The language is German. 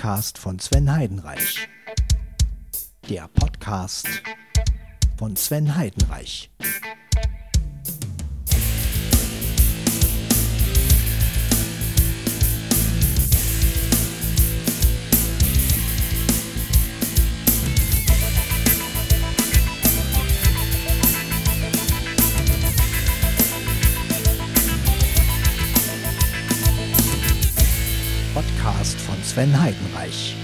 Podcast von Sven Heidenreich. Der Podcast von Sven Heidenreich. Podcast von Sven Heidenreich.